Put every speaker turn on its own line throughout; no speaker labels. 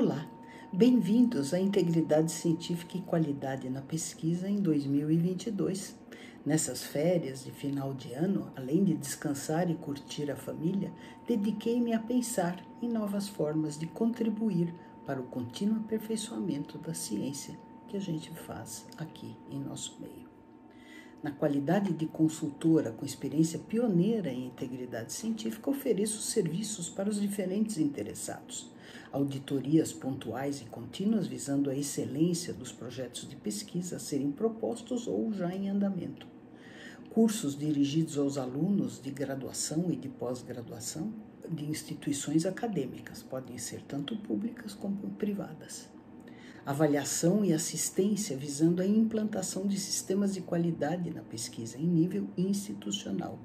Olá, bem-vindos à Integridade Científica e Qualidade na Pesquisa em 2022. Nessas férias de final de ano, além de descansar e curtir a família, dediquei-me a pensar em novas formas de contribuir para o contínuo aperfeiçoamento da ciência que a gente faz aqui em nosso meio. Na qualidade de consultora com experiência pioneira em integridade científica, ofereço serviços para os diferentes interessados. Auditorias pontuais e contínuas visando a excelência dos projetos de pesquisa a serem propostos ou já em andamento. Cursos dirigidos aos alunos de graduação e de pós-graduação de instituições acadêmicas, podem ser tanto públicas como privadas avaliação e assistência visando a implantação de sistemas de qualidade na pesquisa em nível institucional.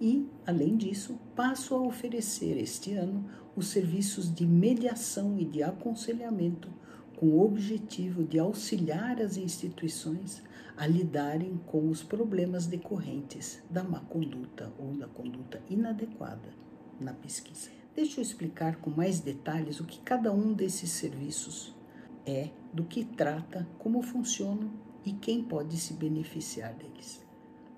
E, além disso, passo a oferecer este ano os serviços de mediação e de aconselhamento com o objetivo de auxiliar as instituições a lidarem com os problemas decorrentes da má conduta ou da conduta inadequada na pesquisa. Deixa eu explicar com mais detalhes o que cada um desses serviços é, do que trata, como funcionam e quem pode se beneficiar deles.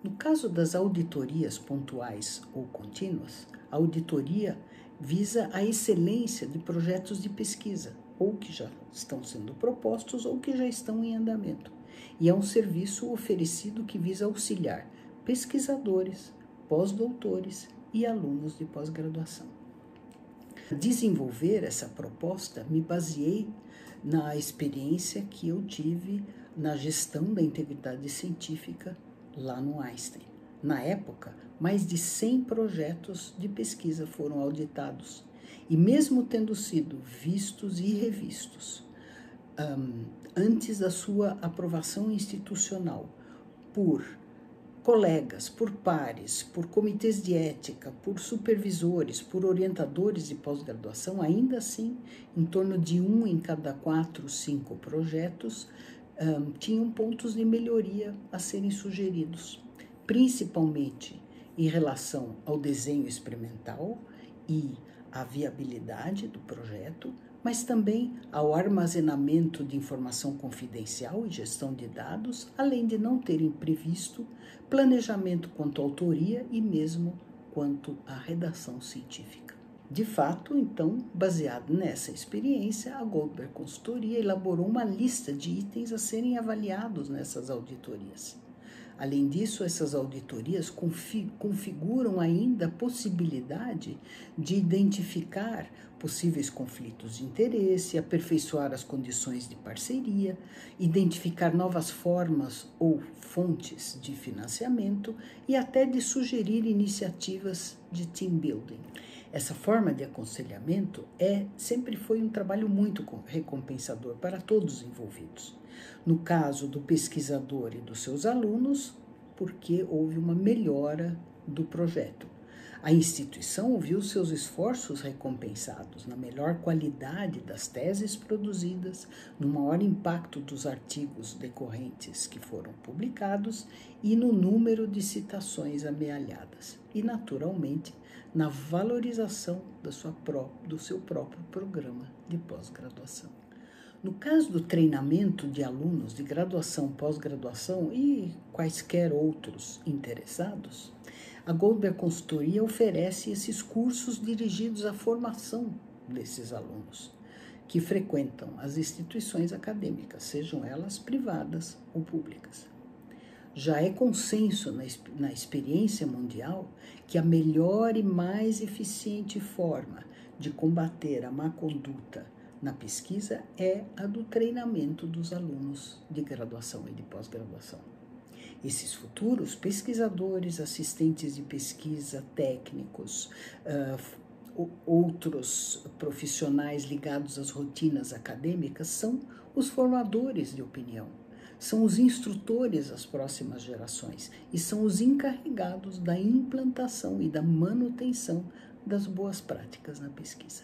No caso das auditorias pontuais ou contínuas, a auditoria visa a excelência de projetos de pesquisa, ou que já estão sendo propostos ou que já estão em andamento, e é um serviço oferecido que visa auxiliar pesquisadores, pós-doutores e alunos de pós-graduação. Desenvolver essa proposta, me baseei na experiência que eu tive na gestão da integridade científica lá no Einstein. Na época, mais de 100 projetos de pesquisa foram auditados e, mesmo tendo sido vistos e revistos um, antes da sua aprovação institucional por colegas, por pares, por comitês de ética, por supervisores, por orientadores de pós-graduação, ainda assim, em torno de um em cada quatro, cinco projetos um, tinham pontos de melhoria a serem sugeridos, principalmente em relação ao desenho experimental e à viabilidade do projeto, mas também ao armazenamento de informação confidencial e gestão de dados, além de não terem previsto planejamento quanto à autoria e mesmo quanto à redação científica. De fato, então, baseado nessa experiência, a Goldberg Consultoria elaborou uma lista de itens a serem avaliados nessas auditorias. Além disso, essas auditorias configuram ainda a possibilidade de identificar possíveis conflitos de interesse, aperfeiçoar as condições de parceria, identificar novas formas ou fontes de financiamento e até de sugerir iniciativas de team building. Essa forma de aconselhamento é sempre foi um trabalho muito recompensador para todos os envolvidos. No caso do pesquisador e dos seus alunos, porque houve uma melhora do projeto. A instituição viu seus esforços recompensados na melhor qualidade das teses produzidas, no maior impacto dos artigos decorrentes que foram publicados e no número de citações amealhadas, e, naturalmente, na valorização da sua do seu próprio programa de pós-graduação. No caso do treinamento de alunos de graduação, pós-graduação e quaisquer outros interessados, a Goldberg Consultoria oferece esses cursos dirigidos à formação desses alunos que frequentam as instituições acadêmicas, sejam elas privadas ou públicas. Já é consenso na, na experiência mundial que a melhor e mais eficiente forma de combater a má conduta na pesquisa é a do treinamento dos alunos de graduação e de pós-graduação. Esses futuros pesquisadores, assistentes de pesquisa, técnicos, uh, outros profissionais ligados às rotinas acadêmicas são os formadores de opinião, são os instrutores das próximas gerações e são os encarregados da implantação e da manutenção das boas práticas na pesquisa.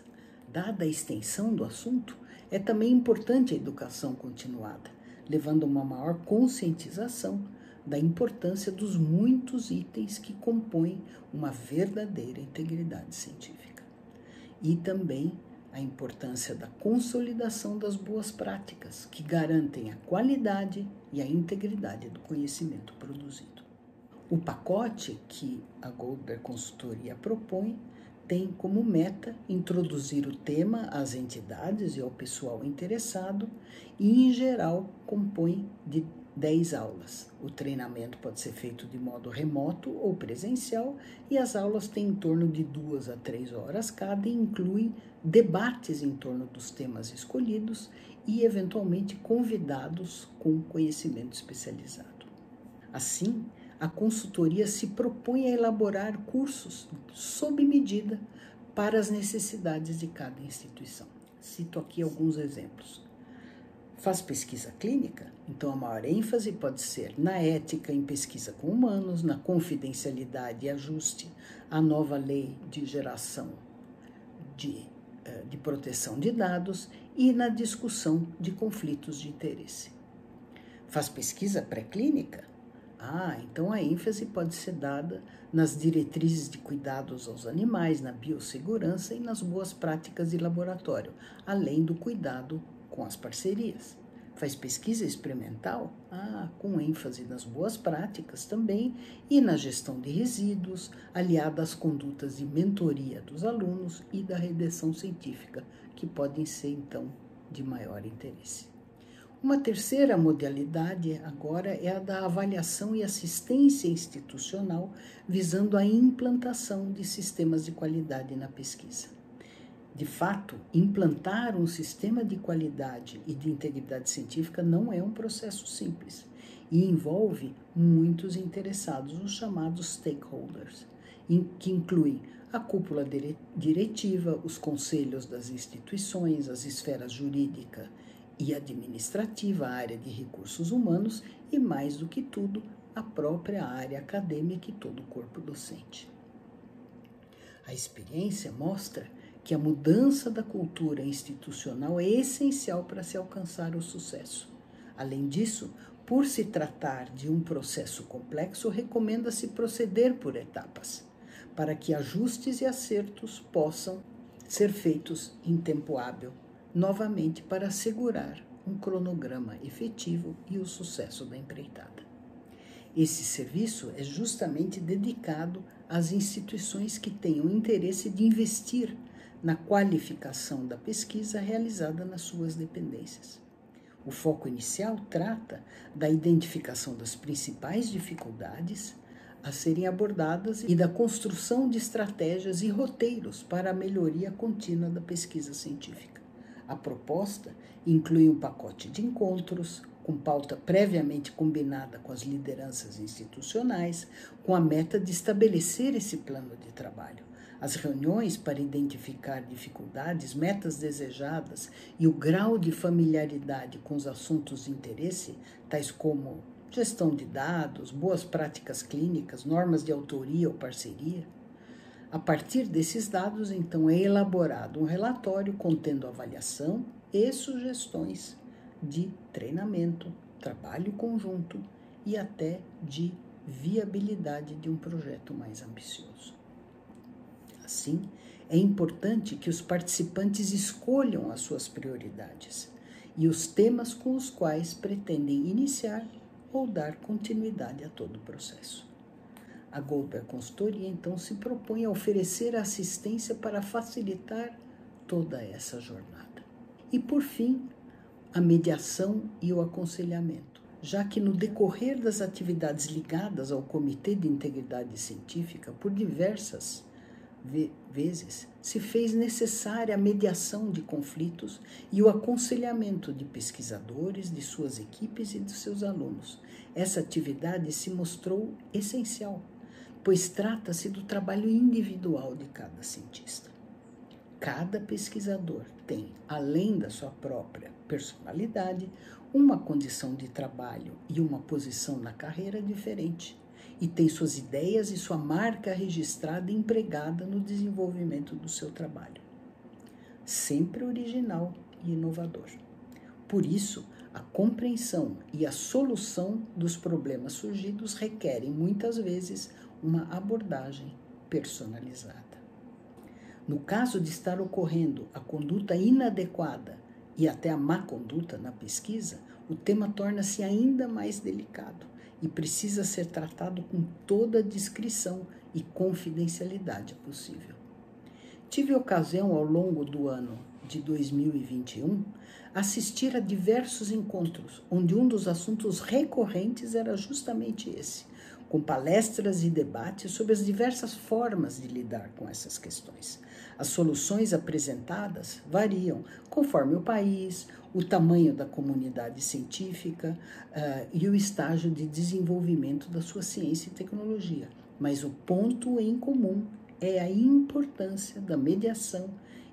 Dada a extensão do assunto, é também importante a educação continuada, levando a uma maior conscientização da importância dos muitos itens que compõem uma verdadeira integridade científica. E também a importância da consolidação das boas práticas, que garantem a qualidade e a integridade do conhecimento produzido. O pacote que a Goldberg Consultoria propõe tem como meta introduzir o tema às entidades e ao pessoal interessado e, em geral, compõe de 10 aulas. O treinamento pode ser feito de modo remoto ou presencial e as aulas têm em torno de duas a três horas cada e incluem debates em torno dos temas escolhidos e, eventualmente, convidados com conhecimento especializado. Assim, a consultoria se propõe a elaborar cursos sob medida para as necessidades de cada instituição. Cito aqui alguns exemplos. Faz pesquisa clínica? Então, a maior ênfase pode ser na ética em pesquisa com humanos, na confidencialidade e ajuste à nova lei de geração de, eh, de proteção de dados e na discussão de conflitos de interesse. Faz pesquisa pré-clínica? Ah, então a ênfase pode ser dada nas diretrizes de cuidados aos animais, na biossegurança e nas boas práticas de laboratório, além do cuidado com as parcerias. Faz pesquisa experimental? Ah, com ênfase nas boas práticas também e na gestão de resíduos, aliada às condutas de mentoria dos alunos e da redação científica, que podem ser então de maior interesse. Uma terceira modalidade agora é a da avaliação e assistência institucional, visando a implantação de sistemas de qualidade na pesquisa. De fato, implantar um sistema de qualidade e de integridade científica não é um processo simples e envolve muitos interessados, os chamados stakeholders, que incluem a cúpula diretiva, os conselhos das instituições, as esferas jurídica e administrativa, a área de recursos humanos e, mais do que tudo, a própria área acadêmica e todo o corpo docente. A experiência mostra que a mudança da cultura institucional é essencial para se alcançar o sucesso. Além disso, por se tratar de um processo complexo, recomenda-se proceder por etapas, para que ajustes e acertos possam ser feitos em tempo hábil novamente para assegurar um cronograma efetivo e o sucesso da empreitada. Esse serviço é justamente dedicado às instituições que tenham interesse de investir na qualificação da pesquisa realizada nas suas dependências. O foco inicial trata da identificação das principais dificuldades a serem abordadas e da construção de estratégias e roteiros para a melhoria contínua da pesquisa científica. A proposta inclui um pacote de encontros, com pauta previamente combinada com as lideranças institucionais, com a meta de estabelecer esse plano de trabalho. As reuniões para identificar dificuldades, metas desejadas e o grau de familiaridade com os assuntos de interesse, tais como gestão de dados, boas práticas clínicas, normas de autoria ou parceria, a partir desses dados, então, é elaborado um relatório contendo avaliação e sugestões de treinamento, trabalho conjunto e até de viabilidade de um projeto mais ambicioso. Assim, é importante que os participantes escolham as suas prioridades e os temas com os quais pretendem iniciar ou dar continuidade a todo o processo. A Goldberg Consultoria então se propõe a oferecer assistência para facilitar toda essa jornada. E por fim, a mediação e o aconselhamento, já que no decorrer das atividades ligadas ao Comitê de Integridade Científica, por diversas vezes se fez necessária a mediação de conflitos e o aconselhamento de pesquisadores, de suas equipes e de seus alunos. Essa atividade se mostrou essencial pois trata-se do trabalho individual de cada cientista. Cada pesquisador tem, além da sua própria personalidade, uma condição de trabalho e uma posição na carreira diferente, e tem suas ideias e sua marca registrada e empregada no desenvolvimento do seu trabalho. Sempre original e inovador. Por isso, a compreensão e a solução dos problemas surgidos requerem muitas vezes uma abordagem personalizada. No caso de estar ocorrendo a conduta inadequada e até a má conduta na pesquisa, o tema torna-se ainda mais delicado e precisa ser tratado com toda a discrição e confidencialidade possível. Tive ocasião ao longo do ano de 2021 assistir a diversos encontros onde um dos assuntos recorrentes era justamente esse, com palestras e debates sobre as diversas formas de lidar com essas questões. As soluções apresentadas variam conforme o país, o tamanho da comunidade científica uh, e o estágio de desenvolvimento da sua ciência e tecnologia. Mas o ponto em comum é a importância da mediação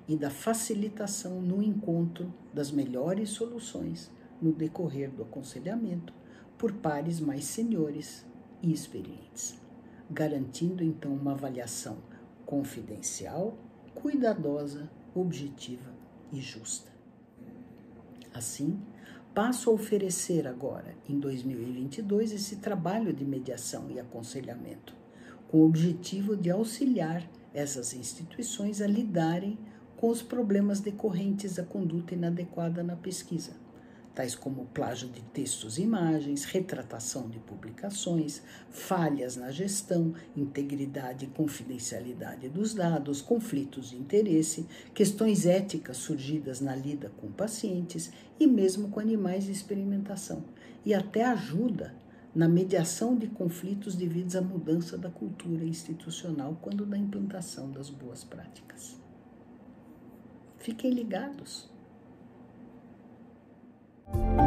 e da facilitação no encontro das melhores soluções no decorrer do aconselhamento por pares mais seniores e experientes, garantindo então uma avaliação confidencial, cuidadosa, objetiva e justa. Assim, passo a oferecer agora, em 2022, esse trabalho de mediação e aconselhamento, com o objetivo de auxiliar essas instituições a lidarem com os problemas decorrentes da conduta inadequada na pesquisa tais como plágio de textos e imagens, retratação de publicações, falhas na gestão, integridade e confidencialidade dos dados, conflitos de interesse, questões éticas surgidas na lida com pacientes e mesmo com animais de experimentação, e até ajuda na mediação de conflitos devidos à mudança da cultura institucional quando da implantação das boas práticas. Fiquem ligados Bye.